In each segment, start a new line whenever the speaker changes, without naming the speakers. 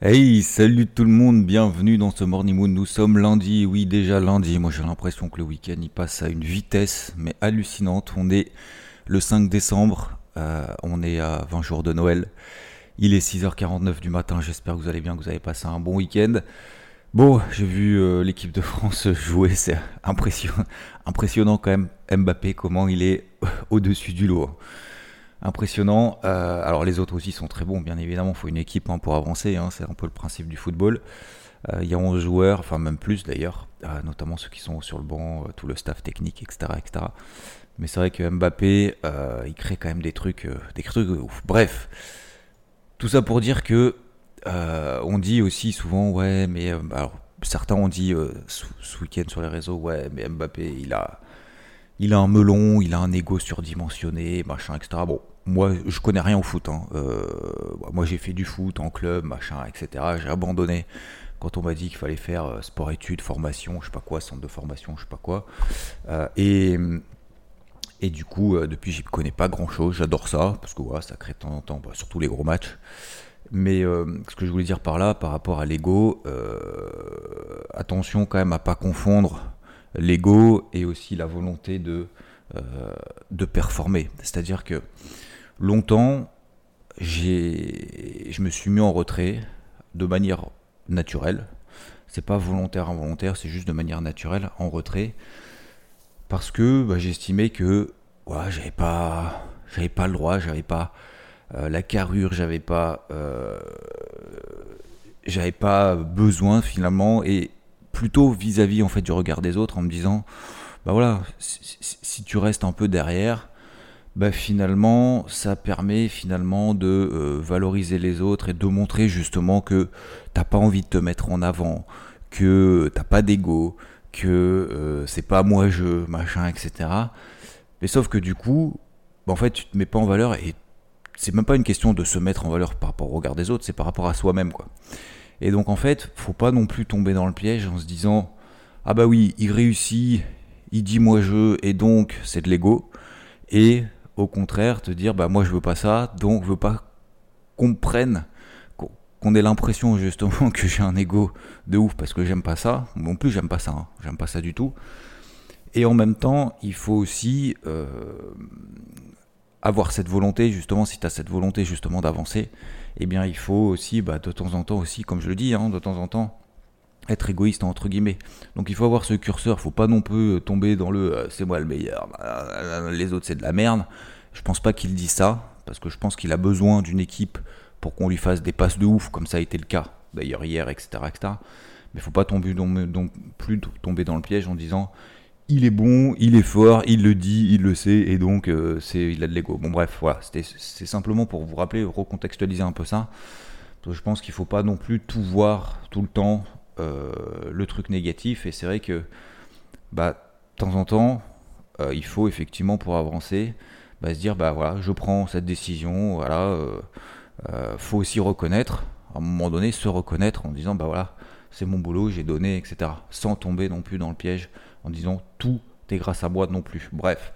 Hey, salut tout le monde, bienvenue dans ce Morning Moon. Nous sommes lundi, oui déjà lundi. Moi j'ai l'impression que le week-end il passe à une vitesse mais hallucinante. On est le 5 décembre, euh, on est à 20 jours de Noël. Il est 6h49 du matin, j'espère que vous allez bien, que vous avez passé un bon week-end. Bon, j'ai vu euh, l'équipe de France jouer, c'est impressionnant, impressionnant quand même Mbappé, comment il est au-dessus du lot impressionnant. Euh, alors les autres aussi sont très bons, bien évidemment, il faut une équipe hein, pour avancer, hein, c'est un peu le principe du football. Euh, il y a 11 joueurs, enfin même plus d'ailleurs, euh, notamment ceux qui sont sur le banc, tout le staff technique, etc. etc. Mais c'est vrai que Mbappé, il crée quand même des trucs, des trucs. Bref, tout ça pour dire que on dit aussi souvent, ouais, mais alors certains ont dit ce, week-end sur les réseaux, ouais, mais Mbappé, il a il a un melon, il a un ego surdimensionné, machin, etc. Bon, moi, je connais rien au foot. Hein. Euh, moi, j'ai fait du foot en club, machin, etc. J'ai abandonné quand on m'a dit qu'il fallait faire euh, sport-études, formation, je sais pas quoi, centre de formation, je sais pas quoi. Euh, et, et du coup, depuis, j'y connais pas grand-chose. J'adore ça, parce que ça crée de temps en temps, bah, surtout les gros matchs. Mais ce que je voulais dire par là, par rapport à l'ego, attention quand même à pas confondre l'ego et aussi la volonté de, de performer. C'est-à-dire que longtemps, je me suis mis en retrait de manière naturelle. C'est pas volontaire, involontaire, c'est juste de manière naturelle, en retrait. Parce que bah, j'estimais que ouais, j'avais pas, j'avais pas le droit, j'avais pas euh, la carrure, j'avais pas, euh, pas besoin finalement. Et plutôt vis-à-vis fait du regard des autres en me disant bah voilà si, tu restes un peu derrière bah finalement ça permet finalement de euh, valoriser les autres et de montrer justement que t'as pas envie de te mettre en avant que t'as pas d'ego que euh, c'est pas moi je machin etc mais sauf que du coup bah en fait tu te mets pas en valeur et c'est même pas une question de se mettre en valeur par rapport au regard des autres c'est par rapport à soi-même quoi et donc en fait, faut pas non plus tomber dans le piège en se disant ah bah oui, il réussit, il dit moi je, et donc c'est de l'ego. Et au contraire, te dire bah moi je veux pas ça, donc je veux pas qu'on prenne, qu'on ait l'impression justement que j'ai un ego de ouf parce que j'aime pas ça. Non plus j'aime pas ça, hein. j'aime pas ça du tout. Et en même temps, il faut aussi euh, avoir cette volonté, justement, si tu as cette volonté justement d'avancer, eh bien il faut aussi, bah, de temps en temps aussi, comme je le dis, hein, de temps en temps, être égoïste entre guillemets. Donc il faut avoir ce curseur, faut pas non plus euh, tomber dans le euh, c'est moi le meilleur, bah, les autres c'est de la merde. Je pense pas qu'il dit ça, parce que je pense qu'il a besoin d'une équipe pour qu'on lui fasse des passes de ouf, comme ça a été le cas d'ailleurs hier, etc. etc. Mais faut pas tomber, donc plus tomber dans le piège en disant il est bon, il est fort, il le dit, il le sait, et donc euh, c'est, il a de l'ego. Bon bref, voilà, c'est simplement pour vous rappeler, recontextualiser un peu ça. je pense qu'il ne faut pas non plus tout voir tout le temps, le truc négatif, et c'est vrai que bah, de temps en temps, euh, il faut effectivement pour avancer, bah, se dire, bah voilà, je prends cette décision, voilà, faut aussi reconnaître, à un moment donné, se reconnaître en disant, bah voilà, c'est mon boulot, j'ai donné, etc. Sans tomber non plus dans le piège en disant tout est grâce à moi non plus. Bref.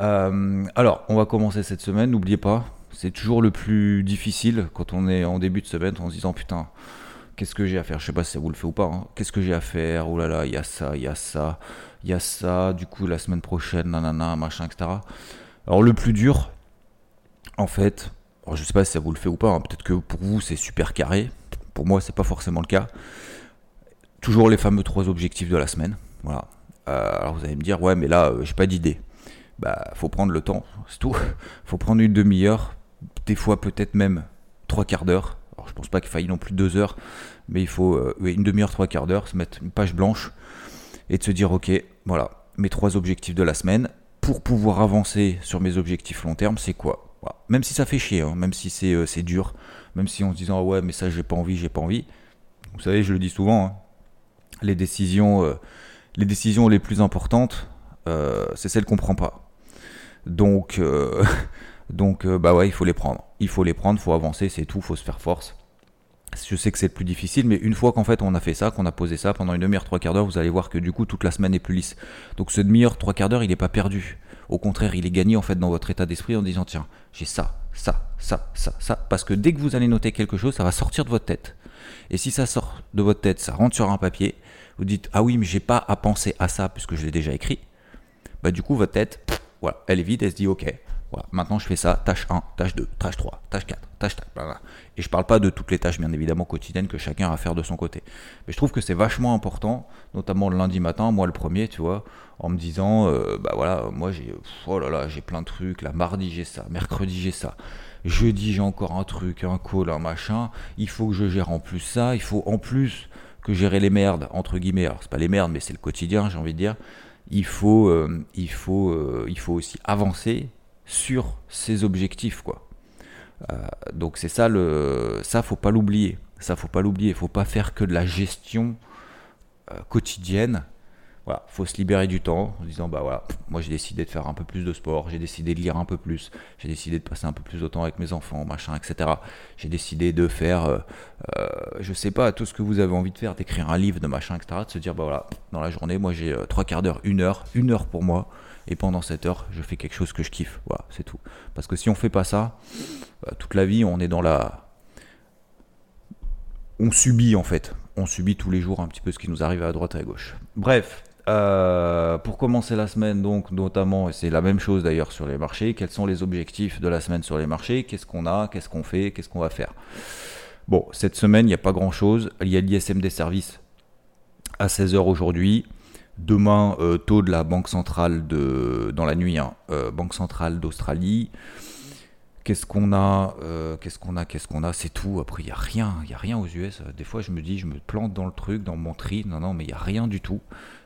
Euh, alors, on va commencer cette semaine. N'oubliez pas, c'est toujours le plus difficile quand on est en début de semaine en se disant putain, qu'est-ce que j'ai à faire? Je sais pas si ça vous le fait ou pas. Hein. Qu'est-ce que j'ai à faire? Oh là là, il y a ça, il y a ça, il y a ça. Du coup, la semaine prochaine, nanana, machin, etc. Alors, le plus dur, en fait, je sais pas si ça vous le fait ou pas. Hein. Peut-être que pour vous, c'est super carré. Pour moi, c'est pas forcément le cas. Toujours les fameux trois objectifs de la semaine. Voilà. Euh, alors vous allez me dire, ouais, mais là, euh, j'ai pas d'idée. Bah, faut prendre le temps, c'est tout. faut prendre une demi-heure, des fois peut-être même trois quarts d'heure. Alors je pense pas qu'il faille non plus deux heures, mais il faut euh, une demi-heure, trois quarts d'heure, se mettre une page blanche et de se dire, ok, voilà, mes trois objectifs de la semaine. Pour pouvoir avancer sur mes objectifs long terme, c'est quoi? Même si ça fait chier, hein, même si c'est dur, même si on se disant, ouais, mais ça, j'ai pas envie, j'ai pas envie. Vous savez, je le dis souvent, hein, les décisions les décisions les plus importantes, euh, c'est celles qu'on prend pas. Donc, euh, donc euh, bah ouais, il faut les prendre. Il faut les prendre, il faut avancer, c'est tout, faut se faire force. Je sais que c'est le plus difficile, mais une fois qu'en fait on a fait ça, qu'on a posé ça pendant une demi-heure, trois quarts d'heure, vous allez voir que du coup toute la semaine est plus lisse. Donc ce demi-heure, trois quarts d'heure, il n'est pas perdu. Au contraire, il est gagné en fait dans votre état d'esprit en disant tiens, j'ai ça, ça, ça, ça, ça. Parce que dès que vous allez noter quelque chose, ça va sortir de votre tête. Et si ça sort de votre tête, ça rentre sur un papier, vous dites ah oui mais j'ai pas à penser à ça puisque je l'ai déjà écrit, bah du coup votre tête, voilà, elle est vide, elle se dit ok, maintenant je fais ça, tâche 1, tâche 2, tâche 3, tâche 4, tâche 4. Voilà. Et je parle pas de toutes les tâches bien évidemment quotidiennes que chacun a à faire de son côté. Mais je trouve que c'est vachement important, notamment le lundi matin, moi le premier, tu vois, en me disant, euh, bah voilà, moi j'ai, oh j'ai plein de trucs, là, mardi j'ai ça, mercredi j'ai ça, jeudi j'ai encore un truc, un call, un machin, il faut que je gère en plus ça, il faut en plus que gérer les merdes, entre guillemets, alors c'est pas les merdes, mais c'est le quotidien, j'ai envie de dire, il faut, euh, il, faut, euh, il faut aussi avancer sur ses objectifs, quoi. donc c'est ça le, ça faut pas l'oublier, ça faut pas l'oublier, faut pas faire que de la gestion quotidienne voilà, faut se libérer du temps en disant bah voilà, moi j'ai décidé de faire un peu plus de sport, j'ai décidé de lire un peu plus, j'ai décidé de passer un peu plus de temps avec mes enfants, machin, etc. J'ai décidé de faire, euh, euh, je sais pas, tout ce que vous avez envie de faire, d'écrire un livre, de machin, etc. De se dire bah voilà, dans la journée, moi j'ai euh, trois quarts d'heure, une heure, une heure pour moi, et pendant cette heure, je fais quelque chose que je kiffe. Voilà, c'est tout. Parce que si on fait pas ça, bah, toute la vie, on est dans la, on subit en fait. On subit tous les jours un petit peu ce qui nous arrive à droite et à gauche. Bref, euh, pour commencer la semaine, donc notamment, et c'est la même chose d'ailleurs sur les marchés, quels sont les objectifs de la semaine sur les marchés? Qu'est-ce qu'on a? Qu'est-ce qu'on fait? Qu'est-ce qu'on va faire? Bon, cette semaine, il n'y a pas grand-chose. Il y a l'ISM des services à 16h aujourd'hui. Demain, euh, taux de la Banque centrale de, dans la nuit, hein, euh, Banque centrale d'Australie. Qu'est-ce qu'on a Qu'est-ce qu'on a Qu'est-ce qu'on a? C'est tout. Après, il n'y a rien. Il n'y a rien aux US. Des fois, je me dis, je me plante dans le truc, dans mon tri. Non, non, mais il n'y a rien du tout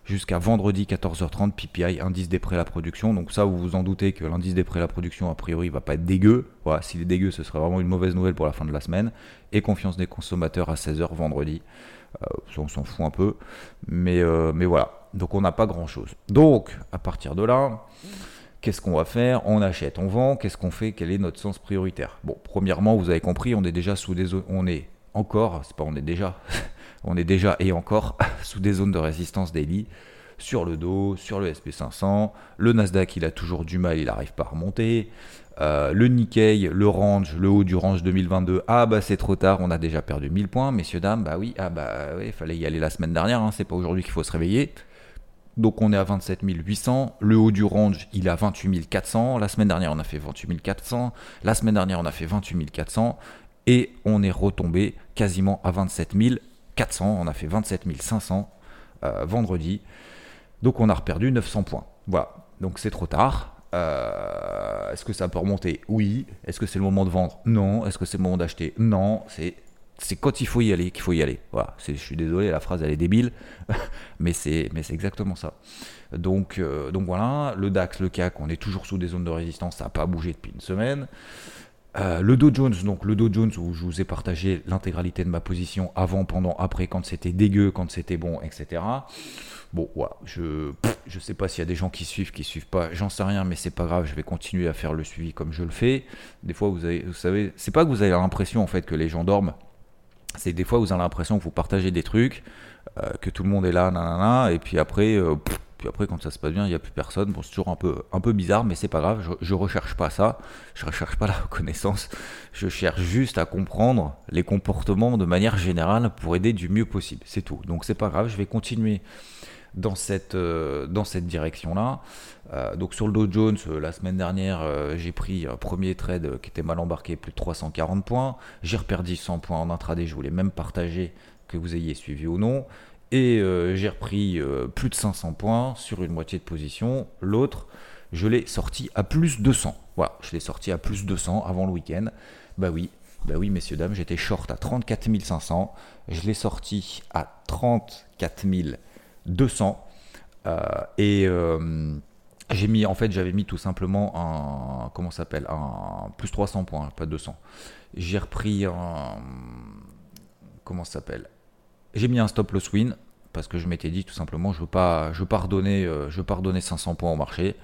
jusqu'à vendredi 14h30, PPI, indice des prêts à la production. Donc ça, vous vous en doutez que l'indice des prêts à la production, a priori, va pas être dégueu. Voilà, s'il est dégueu, ce serait vraiment une mauvaise nouvelle pour la fin de la semaine. Et confiance des consommateurs à 16h vendredi. Euh, on s'en fout un peu. Euh, mais voilà. Donc on n'a pas grand-chose. Donc, à partir de là... Qu'est-ce qu'on va faire? On achète, on vend. Qu'est-ce qu'on fait? Quel est notre sens prioritaire? Bon, premièrement, vous avez compris, on est déjà sous des on est encore, c'est pas on est déjà, on est déjà et encore sous des zones de résistance daily sur le dos, sur le SP500. Le Nasdaq, il a toujours du mal, il n'arrive pas à remonter. Euh, le Nikkei, le range, le haut du range 2022, ah bah c'est trop tard, on a déjà perdu 1000 points, messieurs, dames, bah oui, ah bah il fallait y aller la semaine dernière, hein, c'est pas aujourd'hui qu'il faut se réveiller. Donc on est à 27 800, le haut du range il est à 28 400, la semaine dernière on a fait 28 400, la semaine dernière on a fait 28 400, et on est retombé quasiment à 27 400, on a fait 27 500 euh, vendredi, donc on a reperdu 900 points. Voilà, donc c'est trop tard. Euh, est-ce que ça peut remonter? Oui. Est-ce que c'est le moment de vendre? Non. Est-ce que c'est le moment d'acheter? Non. C'est c'est quand il faut y aller qu'il faut y aller. Voilà, je suis désolé, la phrase elle est débile, mais c'est exactement ça. Donc euh, donc voilà, le DAX, le CAC, on est toujours sous des zones de résistance, ça n'a pas bougé depuis une semaine. Euh, le Dow Jones, donc le Dow Jones où je vous ai partagé l'intégralité de ma position avant, pendant, après, quand c'était dégueu, quand c'était bon, etc. Bon, voilà, je je sais pas s'il y a des gens qui suivent, qui suivent pas, j'en sais rien, mais c'est pas grave, je vais continuer à faire le suivi comme je le fais. Des fois, vous, avez, vous savez, c'est pas que vous avez l'impression en fait que les gens dorment, c'est des fois vous avez l'impression que vous partagez des trucs, euh, que tout le monde est là, nanana, et puis après, euh, puis après, quand ça se passe bien, il n'y a plus personne. Bon, c'est toujours un peu, un peu bizarre, mais c'est pas grave. Je, ne recherche pas ça. Je recherche pas la reconnaissance. Je cherche juste à comprendre les comportements de manière générale pour aider du mieux possible. C'est tout. Donc c'est pas grave. Je vais continuer dans cette, euh, dans cette direction-là. Euh, donc sur le Dow Jones, euh, la semaine dernière, j'ai pris un premier trade qui était mal embarqué, plus de 340 points. J'ai reperdu 100 points en intraday. Je voulais même partager que vous ayez suivi ou non. Et j'ai repris plus de 500 points sur une moitié de position. L'autre, je l'ai sorti à plus de 200. Voilà, je l'ai sorti à plus de 200 avant le week-end. Bah oui, bah oui, messieurs, dames, j'étais short à 34 500. Je l'ai sorti à 34 200. Euh, et j'ai mis, en fait, j'avais mis tout simplement un, comment s'appelle, un plus 300 points, pas 200. J'ai repris un, comment s'appelle, j'ai mis un stop loss win parce que je m'étais dit tout simplement je veux pas je veux euh, je veux pas redonner 500 points au marché.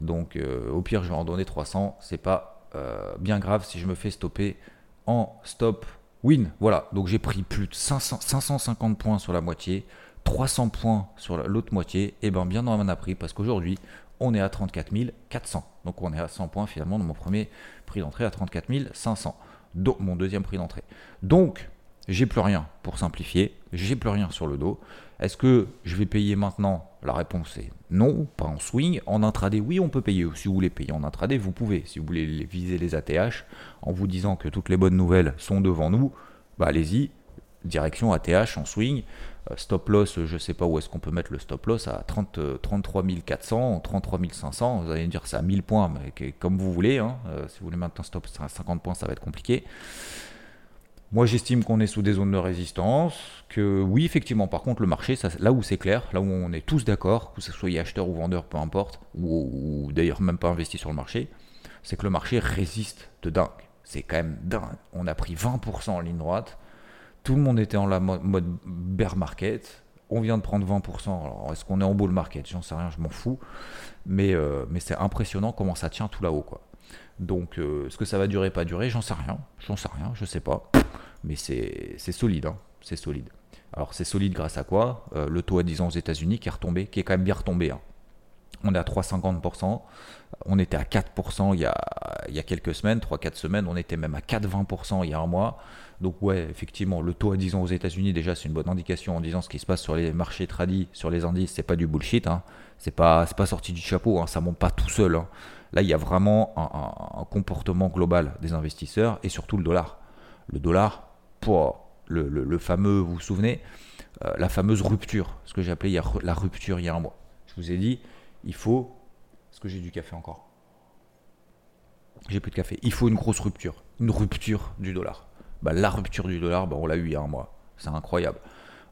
Donc euh, au pire je vais en donner 300, c'est pas euh, bien grave si je me fais stopper en stop win. Voilà, donc j'ai pris plus de 500, 550 points sur la moitié, 300 points sur l'autre moitié, et bien bien on en a pris parce qu'aujourd'hui on est à 34 400. Donc on est à 100 points finalement dans mon premier prix d'entrée à 34 500. Donc mon deuxième prix d'entrée. Donc j'ai plus rien pour simplifier, j'ai plus rien sur le dos. Est-ce que je vais payer maintenant? La réponse est non, pas en swing. En intraday, oui, on peut payer. Si vous voulez payer en intraday, vous pouvez. Si vous voulez viser les ATH en vous disant que toutes les bonnes nouvelles sont devant nous, bah allez-y, direction ATH en swing. Euh, stop loss, je ne sais pas où est-ce qu'on peut mettre le stop loss à 30, 33 400, 33 500. Vous allez me dire c'est à 1000 points, mais comme vous voulez. Hein. Euh, si vous voulez maintenant stop à 50 points, ça va être compliqué. Moi, j'estime qu'on est sous des zones de résistance, que oui, effectivement, par contre, le marché, là où c'est clair, là où on est tous d'accord, que ce soit acheteur ou vendeur, peu importe, ou, d'ailleurs même pas investi sur le marché, c'est que le marché résiste de dingue. C'est quand même dingue. On a pris 20% en ligne droite, tout le monde était en la mode bear market, on vient de prendre 20%. Alors, est-ce qu'on est en bull market? J'en sais rien, je m'en fous. Mais, euh, mais c'est impressionnant comment ça tient tout là-haut. Donc, euh, est-ce que ça va durer, pas durer J'en sais rien. J'en sais rien, je sais pas. Mais c'est solide, hein. c'est solide. Alors, c'est solide grâce à quoi? Euh, Le taux à 10 ans aux États-Unis qui est retombé, qui est quand même bien retombé. Hein. On est à 3,50%. On était à 4% il y a, il y a quelques semaines, 3-4 semaines. On était même à 4,20% il y a un mois. Donc ouais, effectivement, le taux à 10 ans aux États-Unis, déjà, c'est une bonne indication en disant ce qui se passe sur les marchés tradis, sur les indices, c'est pas du bullshit. Hein. C'est pas, pas sorti du chapeau, hein. ça monte pas tout seul. Hein. Là, il y a vraiment un, comportement global des investisseurs et surtout le dollar. Le dollar, pour le, fameux, vous vous souvenez, euh, la fameuse rupture, ce que j'ai appelé la rupture il y a un mois. Je vous ai dit, il faut. Est-ce que j'ai du café encore? J'ai plus de café. Il faut une grosse rupture, une rupture du dollar. Bah, la rupture du dollar, bah, on l'a eu il y a un mois. C'est incroyable.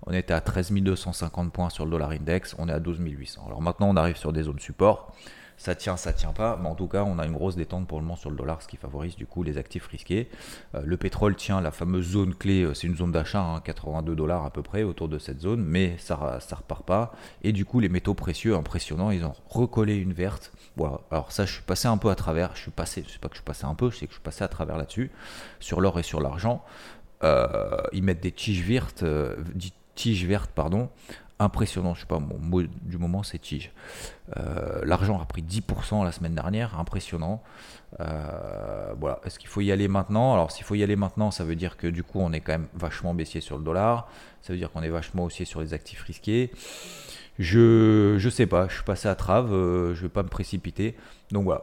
On était à 13 250 points sur le dollar index, on est à 12 800. Alors maintenant, on arrive sur des zones support ça tient, ça tient pas, mais en tout cas, on a une grosse détente pour le moment sur le dollar, ce qui favorise du coup les actifs risqués. Euh, le pétrole tient la fameuse zone clé, euh, c'est une zone d'achat, 82 hein, dollars à peu près autour de cette zone, mais ça, ça repart pas. Et du coup, les métaux précieux, impressionnants, ils ont recollé une verte. Alors ça, je suis passé un peu à travers. Je suis passé, je sais pas que je suis passé un peu, c'est que je suis passé à travers là-dessus, sur l'or et sur l'argent. Euh, ils mettent des tiges vertes, tiges vertes pardon, impressionnant. Je sais pas, mon mot du moment, c'est tige. Euh, l'argent a pris 10% la semaine dernière, impressionnant. Euh, voilà. Est-ce qu'il faut y aller maintenant? Alors, s'il faut y aller maintenant, ça veut dire que du coup, on est quand même vachement baissier sur le dollar. Ça veut dire qu'on est vachement haussier sur les actifs risqués. Je je sais pas, je suis passé à trave, euh, je vais pas me précipiter. Donc voilà.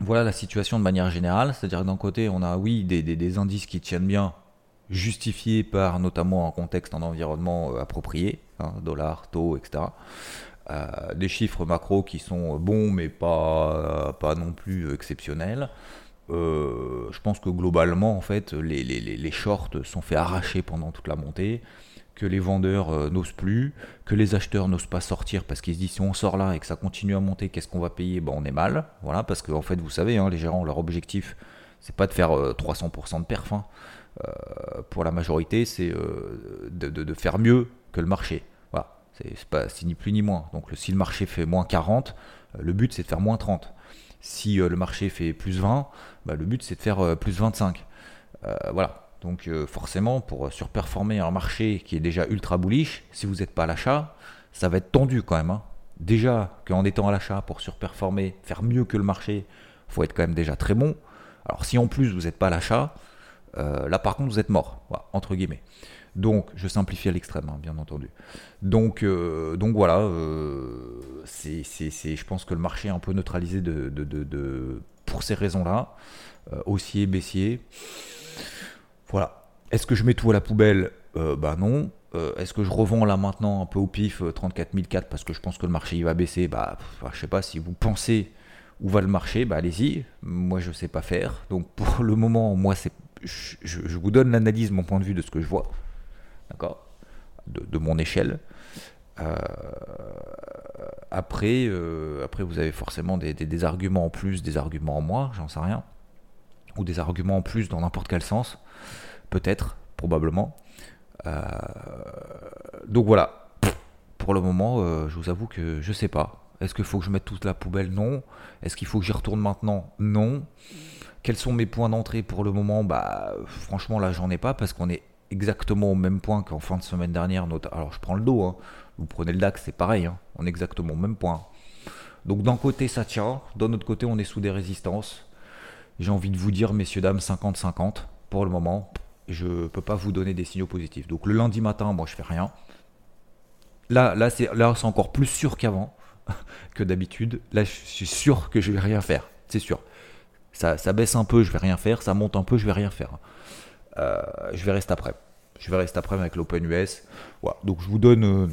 Voilà la situation de manière générale. C'est-à-dire que d'un côté, on a oui des, des indices qui tiennent bien, justifiés par notamment un contexte, un environnement approprié, Hein, dollars, taux, etc. Euh, des chiffres macro qui sont bons mais pas, pas non plus exceptionnels. Euh, je pense que globalement, en fait, les, les, les, shorts sont fait arracher pendant toute la montée, que les vendeurs euh, n'osent plus, que les acheteurs n'osent pas sortir parce qu'ils se disent si on sort là et que ça continue à monter, qu'est-ce qu'on va payer? Ben, On est mal. Voilà, parce qu'en en fait, vous savez, hein, les gérants, leur objectif, c'est pas de faire 300% de perf. Hein. pour la majorité, c'est de, faire mieux que le marché. C'est pas ni plus ni moins. Donc si le marché fait moins 40, euh, le but c'est de faire moins 30. Si euh, le marché fait plus 20, bah, le but c'est de faire euh, plus 25. voilà. Donc forcément, pour surperformer un marché qui est déjà ultra bullish, si vous n'êtes pas à l'achat, ça va être tendu quand même. Hein. Déjà qu'en étant à l'achat, pour surperformer, faire mieux que le marché, faut être quand même déjà très bon. Alors si en plus vous n'êtes pas à l'achat, là par contre vous êtes mort, entre guillemets. Donc, je simplifie à l'extrême, hein, bien entendu. Donc, euh, donc voilà, euh, c'est, je pense que le marché est un peu neutralisé de, pour ces raisons-là, euh, haussier, baissier. Voilà. Est-ce que je mets tout à la poubelle? Bah non. Est-ce que je revends là maintenant un peu au pif 34 004 parce que je pense que le marché va baisser? Bah, je sais pas si vous pensez où va le marché, bah allez-y. Moi, je sais pas faire. Donc, pour le moment, moi, c'est, je vous donne l'analyse, mon point de vue de ce que je vois d'accord de, mon échelle. Euh, après, euh, après, vous avez forcément des, arguments en plus, des arguments en moins, j'en sais rien. Ou des arguments en plus dans n'importe quel sens. Peut-être, probablement. Euh, donc voilà. Pour le moment, je vous avoue que je sais pas. Est-ce qu'il faut que je mette toute la poubelle? Non. Est-ce qu'il faut que j'y retourne maintenant? Non. Quels sont mes points d'entrée pour le moment? Bah, franchement, là, j'en ai pas parce qu'on est exactement au même point qu'en fin de semaine dernière. Alors je prends le dos, hein. vous prenez le DAX, c'est pareil, hein. on est exactement au même point. Donc d'un côté ça tient, d'un autre côté on est sous des résistances. J'ai envie de vous dire, messieurs, dames, 50-50 pour le moment. je ne peux pas vous donner des signaux positifs. Donc le lundi matin, moi je fais rien. Là, là c'est encore plus sûr qu'avant, que d'habitude. Là, je suis sûr que je vais rien faire. C'est sûr. Ça, ça, baisse un peu, je vais rien faire. Ça monte un peu, je vais rien faire. Euh, je vais rester après. Je vais rester après avec l'Open US. Donc je vous donne. Euh,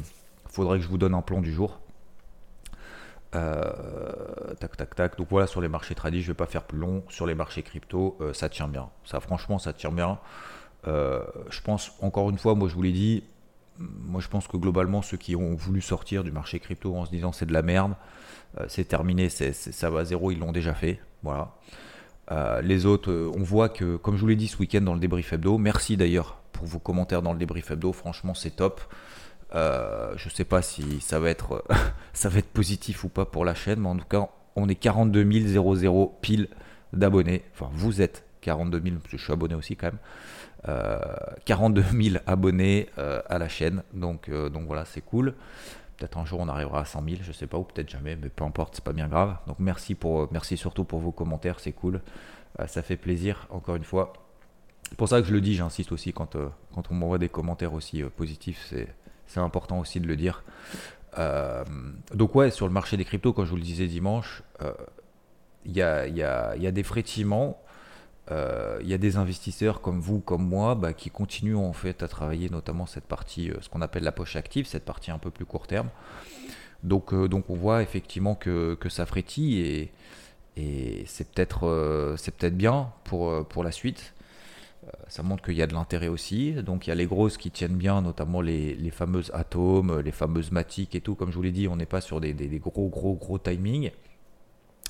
faudrait que je vous donne un plan du jour. Euh, tac, tac, tac. Donc voilà, sur les marchés tradis, je vais pas faire plus long. Sur les marchés crypto, ça tient bien. Ça, franchement, ça tient bien. Je pense, encore une fois, moi je vous l'ai dit, moi je pense que globalement, ceux qui ont voulu sortir du marché crypto en se disant c'est de la merde, c'est terminé, ça va à zéro, ils l'ont déjà fait. Voilà. Les autres, on voit que, comme je vous l'ai dit ce week-end dans le débrief hebdo, merci d'ailleurs pour vos commentaires dans le débrief hebdo, franchement c'est top. Euh, je sais pas si ça va être ça va être positif ou pas pour la chaîne, mais en tout cas, on est 42 000 pile d'abonnés. Enfin, vous êtes 42 000, parce que je suis abonné aussi quand même. Euh, 42 000 abonnés euh, à la chaîne, donc, euh, donc voilà, c'est cool. Peut-être un jour on arrivera à 100 000, je sais pas, ou peut-être jamais, mais peu importe, c'est pas bien grave. Donc merci, pour, merci surtout pour vos commentaires, c'est cool. ça fait plaisir, encore une fois. C'est pour ça que je le dis, j'insiste aussi quand, quand on m'envoie des commentaires aussi positifs, c'est c'est important aussi de le dire. Euh, donc ouais, sur le marché des cryptos, comme je vous le disais dimanche, euh, il y, a, y, a, y, a, des frétillements. Euh, il y a des investisseurs comme vous, comme moi, bah, qui continuent en fait à travailler notamment cette partie, ce qu'on appelle la poche active, cette partie un peu plus court terme. Donc, donc on voit effectivement que, que ça frétille et, c'est peut-être c'est peut-être bien pour, pour la suite. Euh, ça montre qu'il y a de l'intérêt aussi. Donc il y a les grosses qui tiennent bien, notamment les, fameuses atomes, les fameuses matiques et tout. Comme je vous l'ai dit, on n'est pas sur des, gros, gros, gros timings.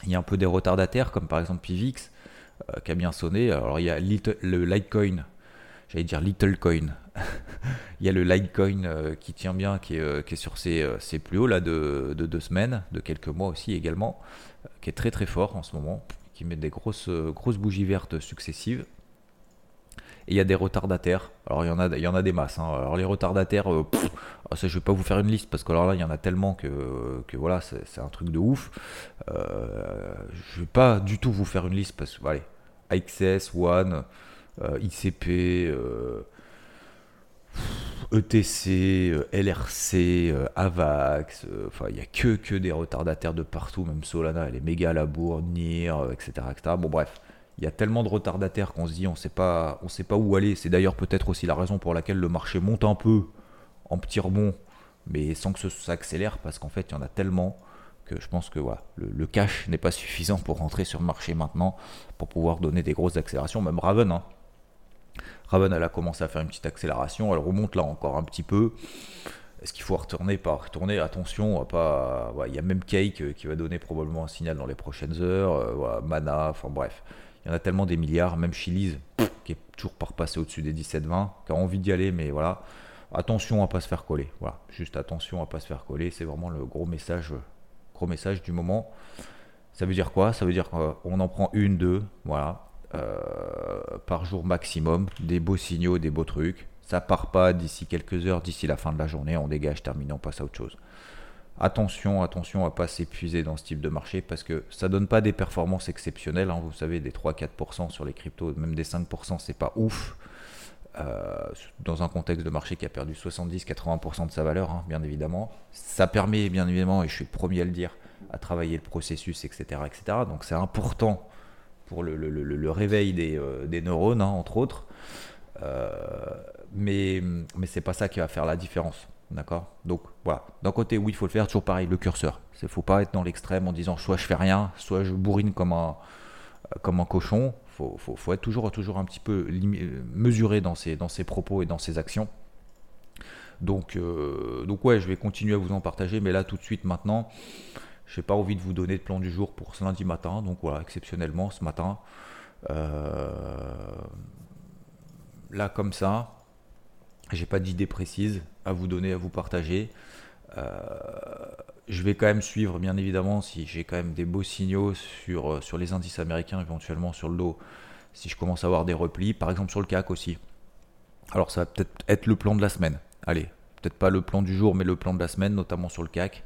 Il y a un peu des retardataires, comme par exemple Pivix, euh, qui a bien sonné. Alors il y a le Litecoin, j'allais dire Little Coin. il y a le Litecoin euh, qui tient bien, qui est, sur ses, plus hauts là, de, de, deux semaines, de quelques mois aussi également, qui est très très fort en ce moment, qui met des grosses, grosses bougies vertes successives. Et il y a des retardataires. Alors il y en a, il y en a des masses. Hein. Alors les retardataires, euh, ah, ça, je vais pas vous faire une liste parce que alors là il y en a tellement que, que voilà, c'est un truc de ouf. Euh, je vais pas du tout vous faire une liste parce que allez, AXS, One, euh, ICP. ETC, euh, LRC, AVAX, enfin il n'y a que, des retardataires de partout, même Solana, elle est méga à NIR, etc.. Bon bref, il y a tellement de retardataires qu'on se dit on sait pas on sait pas où aller. C'est d'ailleurs peut-être aussi la raison pour laquelle le marché monte un peu en petit rebond, mais sans que ça s'accélère parce qu'en fait il y en a tellement je pense que voilà, le, cash n'est pas suffisant pour rentrer sur le marché maintenant pour pouvoir donner des grosses accélérations. Même Raven, hein. Raven elle a commencé à faire une petite accélération, elle remonte là encore un petit peu. Est-ce qu'il faut retourner Pas retourner, attention, pas. Il y a même Cake euh, qui va donner probablement un signal dans les prochaines heures. Euh, Mana, enfin bref. Il y en a tellement des milliards, même Chili's, qui est toujours pas repassé au-dessus des 17-20, qui a envie d'y aller, mais voilà. Attention à pas se faire coller. Voilà, juste attention à pas se faire coller. C'est vraiment le gros message, message du moment. Ça veut dire quoi? Ça veut dire qu'on en prend une, deux, voilà, euh, par jour maximum. Des beaux signaux, des beaux trucs. Ça part pas d'ici quelques heures, d'ici la fin de la journée. On dégage, termine, on passe à autre chose attention, attention à pas s'épuiser dans ce type de marché parce que ça donne pas des performances exceptionnelles. Hein. vous savez, des 3-4% sur les cryptos, même des 5%, c'est pas ouf. Euh, dans un contexte de marché qui a perdu 70-80% de sa valeur, hein, bien évidemment. Ça permet, bien évidemment, et je suis le premier à le dire, à travailler le processus, etc. etc. Donc c'est important pour le, réveil euh, des, neurones, hein, entre autres. Euh, mais mais c'est pas ça qui va faire la différence. D'accord? Donc voilà. D'un côté, oui, il faut le faire, toujours pareil, le curseur. Il ne faut pas être dans l'extrême en disant soit je fais rien, soit je bourrine euh, comme un cochon. Il faut, être toujours, toujours un petit peu mesuré dans ses, dans ses propos et dans ses actions. Donc, euh, donc ouais, je vais continuer à vous en partager, mais là tout de suite maintenant, je n'ai pas envie de vous donner de plan du jour pour ce lundi matin. Donc voilà, exceptionnellement ce matin, euh, là comme ça, j'ai pas d'idée précise à vous donner, à vous partager. Euh, je vais quand même suivre, bien évidemment, si j'ai quand même des beaux signaux sur, euh, sur les indices américains, éventuellement sur le dos, si je commence à avoir des replis, par exemple sur le CAC aussi. Alors ça va peut-être être le plan de la semaine. Allez, peut-être pas le plan du jour, mais le plan de la semaine, notamment sur le CAC.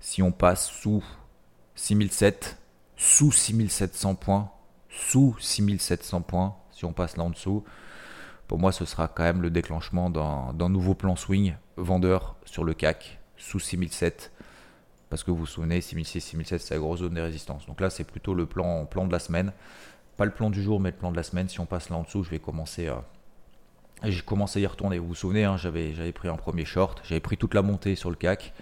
Si on passe sous 6007, sous 6700 points, sous 6700 points, si on passe là en dessous, pour moi, ce sera quand même le déclenchement d'un nouveau plan swing vendeur sur le CAC sous 6007. Parce que vous vous souvenez, 6006, 6007, c'est la grosse zone de résistance. Donc là, c'est plutôt le plan, plan de la semaine. Pas le plan du jour, mais le plan de la semaine. Si on passe là en dessous, je vais commencer à. J'ai commencé à y retourner. Vous vous souvenez, hein, j'avais pris un premier short. J'avais pris toute la montée sur le CAC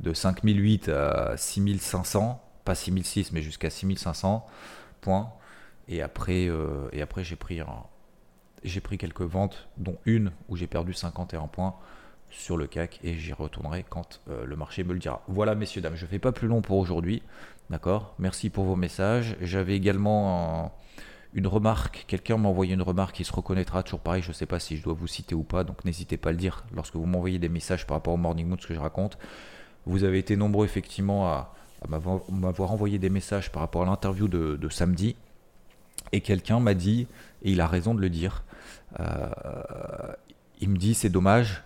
de 5008 à 6500. Pas 6006, mais jusqu'à 6500 points. Et après, euh, après j'ai pris, j'ai pris quelques ventes, dont une où j'ai perdu 51 points sur le CAC et j'y retournerai quand euh, le marché me le dira. Voilà messieurs, dames, je ne fais pas plus long pour aujourd'hui. D'accord? Merci pour vos messages. J'avais également une remarque, quelqu'un m'a envoyé une remarque qui se reconnaîtra toujours pareil, je ne sais pas si je dois vous citer ou pas, donc n'hésitez pas à le dire lorsque vous m'envoyez des messages par rapport au Morning Mood, ce que je raconte. Vous avez été nombreux effectivement à, m'avoir envoyé des messages par rapport à l'interview de, samedi. Et quelqu'un m'a dit, et il a raison de le dire, euh, il me dit c'est dommage,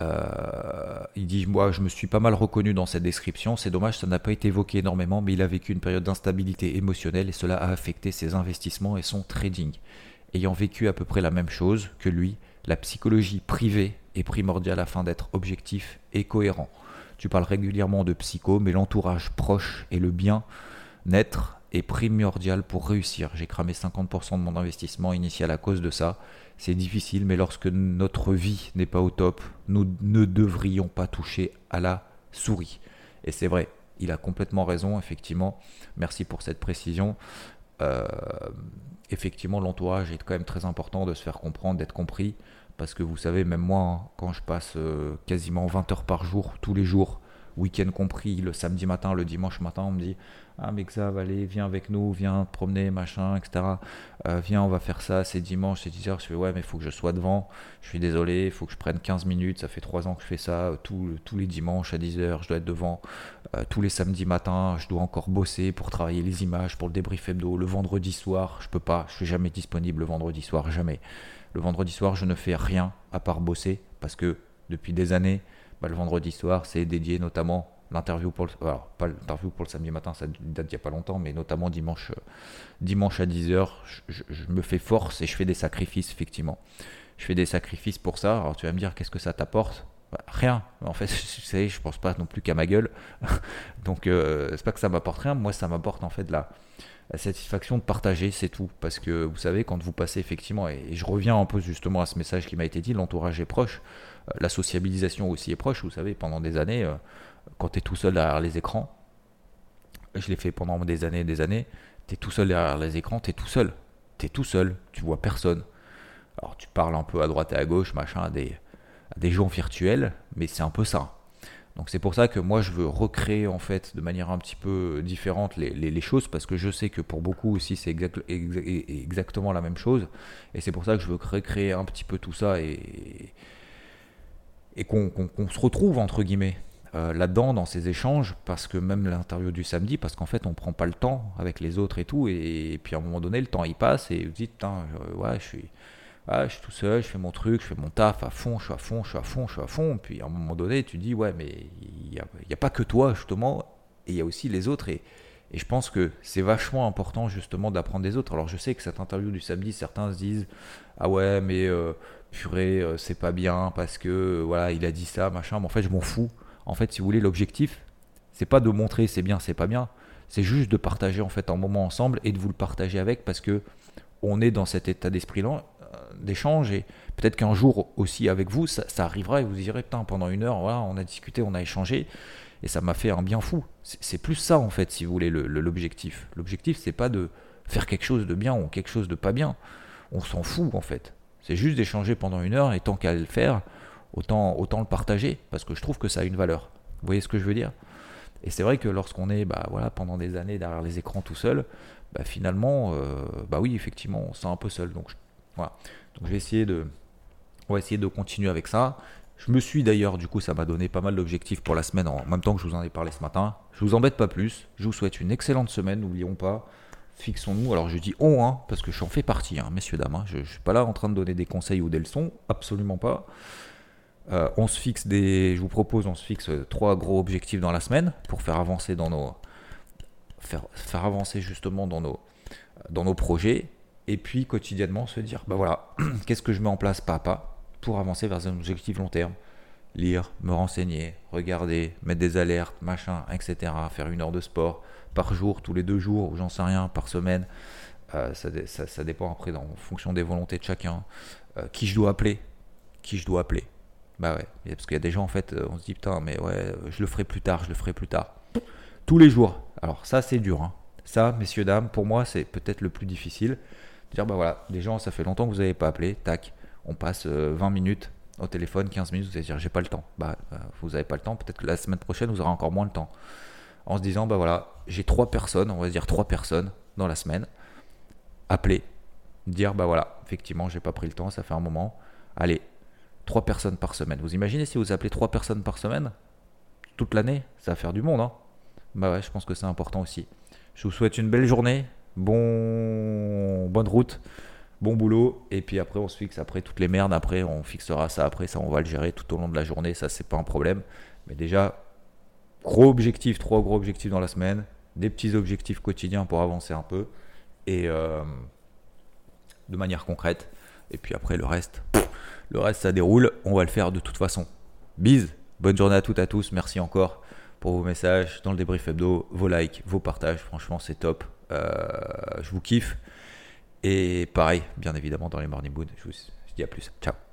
euh, il dit Moi, je me suis pas mal reconnu dans cette description. C'est dommage, ça n'a pas été évoqué énormément, mais il a vécu une période d'instabilité émotionnelle et cela a affecté ses investissements et son trading. Ayant vécu à peu près la même chose que lui, la psychologie privée est primordiale afin d'être objectif et cohérent. Tu parles régulièrement de psycho, mais l'entourage proche et le bien-être est primordial pour réussir. J'ai cramé 50% de mon investissement initial à cause de ça c'est difficile, mais lorsque notre vie n'est pas au top, nous ne devrions pas toucher à la souris. Et c'est vrai, il a complètement raison, effectivement. Merci pour cette précision. Euh, effectivement, l'entourage est quand même très important de se faire comprendre, d'être compris. Parce que vous savez, même moi, hein, quand je passe euh, quasiment 20 heures par jour, tous les jours, week-end compris, le samedi matin, le dimanche matin, on me dit Ah, va allez, viens avec nous, viens promener, machin, etc. Euh, viens, on va faire ça, c'est dimanche, c'est 10h. Je fais Ouais, mais il faut que je sois devant. Je suis désolé, il faut que je prenne 15 minutes. Ça fait 3 ans que je fais ça, tous, tous les dimanches à 10h, je dois être devant. Euh, tous les samedis matins, je dois encore bosser pour travailler les images, pour le débrief hebdo. Le vendredi soir, je peux pas, je suis jamais disponible le vendredi soir, jamais. Le vendredi soir, je ne fais rien à part bosser parce que depuis des années, bah, le vendredi soir, c'est dédié notamment l'interview pour le, alors, pas l'interview pour le samedi matin, ça date d'il n'y a pas longtemps, mais notamment dimanche, euh, dimanche à 10h, je, me fais force et je fais des sacrifices, effectivement. Je fais des sacrifices pour ça. Alors tu vas me dire, qu'est-ce que ça t'apporte? Bah, Rien. En fait, vous savez, je pense pas non plus qu'à ma gueule. Donc, euh, c'est pas que ça m'apporte rien. Moi, ça m'apporte en fait la, la satisfaction de partager, c'est tout. Parce que vous savez, quand vous passez effectivement, et, je reviens un peu justement à ce message qui m'a été dit, l'entourage est proche, euh, la sociabilisation aussi est proche. Vous savez, pendant des années, euh, quand tu es tout seul derrière les écrans, je l'ai fait pendant des années et des années, tu es tout seul derrière les écrans, tu es tout seul. Tu es tout seul, tu vois personne. Alors tu parles un peu à droite et à gauche, machin, à des, à des gens virtuels, mais c'est un peu ça. Donc c'est pour ça que moi je veux recréer en fait de manière un petit peu différente les, choses parce que je sais que pour beaucoup aussi c'est exactement la même chose et c'est pour ça que je veux recréer un petit peu tout ça et, et qu'on se retrouve entre guillemets euh, là-dedans dans ces échanges parce que même l'interview du samedi parce qu'en fait on prend pas le temps avec les autres et tout et, puis à un moment donné le temps il passe et vous dites putain ouais je suis je suis tout seul, je fais mon truc, je fais mon taf à fond, je suis à fond, je suis à fond, je suis à fond. Puis à un moment donné, tu dis, ouais, mais il n'y a, pas que toi, justement, et il y a aussi les autres. Et, et je pense que c'est vachement important, justement, d'apprendre des autres. Alors je sais que cette interview du samedi, certains se disent, ah ouais, mais euh, purée, euh, c'est pas bien parce que, euh, voilà, il a dit ça, machin. Mais en fait, je m'en fous. En fait, si vous voulez, l'objectif, c'est pas de montrer c'est bien, c'est pas bien. C'est juste de partager en fait un moment ensemble et de vous le partager avec parce que on est dans cet état d'esprit-là d'échange et peut-être qu'un jour aussi avec vous, ça, arrivera et vous direz, putain, pendant une heure, voilà, on a discuté, on a échangé et ça m'a fait un bien fou. C'est plus ça en fait, si vous voulez, l'objectif. L'objectif, c'est pas de faire quelque chose de bien ou quelque chose de pas bien. On s'en fout en fait. C'est juste d'échanger pendant une heure et tant qu'à le faire, autant, le partager parce que je trouve que ça a une valeur. Vous voyez ce que je veux dire? Et c'est vrai que lorsqu'on est bah, voilà, pendant des années derrière les écrans tout seul, bah, finalement, euh, bah oui, effectivement, on sent un peu seul. Donc voilà. Donc je vais essayer de, on va essayer de continuer avec ça. Je me suis d'ailleurs, du coup, ça m'a donné pas mal d'objectifs pour la semaine en même temps que je vous en ai parlé ce matin. Je vous embête pas plus. Je vous souhaite une excellente semaine. N'oublions pas, fixons-nous. Alors je dis on, hein, parce que j'en fais partie, hein, messieurs, dames. Hein. Je ne suis pas là en train de donner des conseils ou des leçons. Absolument pas. Euh, on se fixe des. Je vous propose, on se fixe trois gros objectifs dans la semaine pour faire avancer dans nos. Faire, avancer justement dans nos, projets Et puis quotidiennement se dire, bah voilà, qu'est-ce que je mets en place pas à pas pour avancer vers un objectif long terme? Lire, me renseigner, regarder, mettre des alertes, machin, etc. Faire une heure de sport par jour, tous les deux jours, ou j'en sais rien, par semaine. Euh, ça, dépend après en fonction des volontés de chacun. Euh, qui je dois appeler? Qui je dois appeler? Bah ouais, parce qu'il y a des gens en fait, on se dit putain, mais ouais, je le ferai plus tard, je le ferai plus tard. Tous les jours. Alors ça c'est dur. Hein. Ça, messieurs, dames, pour moi c'est peut-être le plus difficile dire bah voilà, des gens, ça fait longtemps que vous n'avez pas appelé, tac, on passe 20 euh, minutes au téléphone, 15 minutes, vous allez dire j'ai pas le temps. Bah, euh, vous n'avez pas le temps, peut-être que la semaine prochaine vous aurez encore moins de temps. En se disant bah voilà, j'ai trois personnes, on va dire trois personnes dans la semaine, appeler, dire bah voilà, effectivement j'ai pas pris le temps, ça fait un moment. Allez, trois personnes par semaine. Vous imaginez si vous appelez trois personnes par semaine toute l'année, ça va faire du monde, hein Bah ouais, je pense que c'est important aussi. Je vous souhaite une belle journée, bon, bonne route, bon boulot. Et puis après, on se fixe après toutes les merdes. Après, on fixera ça. Après, ça, on va le gérer tout au long de la journée. Ça, c'est pas un problème. Mais déjà, gros objectifs, trois gros objectifs dans la semaine. Des petits objectifs quotidiens pour avancer un peu. Et euh, de manière concrète. Et puis après, le reste, le reste, ça déroule. On va le faire de toute façon. Bise. Bonne journée à toutes et à tous. Merci encore pour vos messages dans le débrief hebdo, vos likes, vos partages. Franchement, c'est top. Euh, je vous kiffe. Et pareil, bien évidemment, dans les Morning Mood. Je vous dis à plus. Ciao.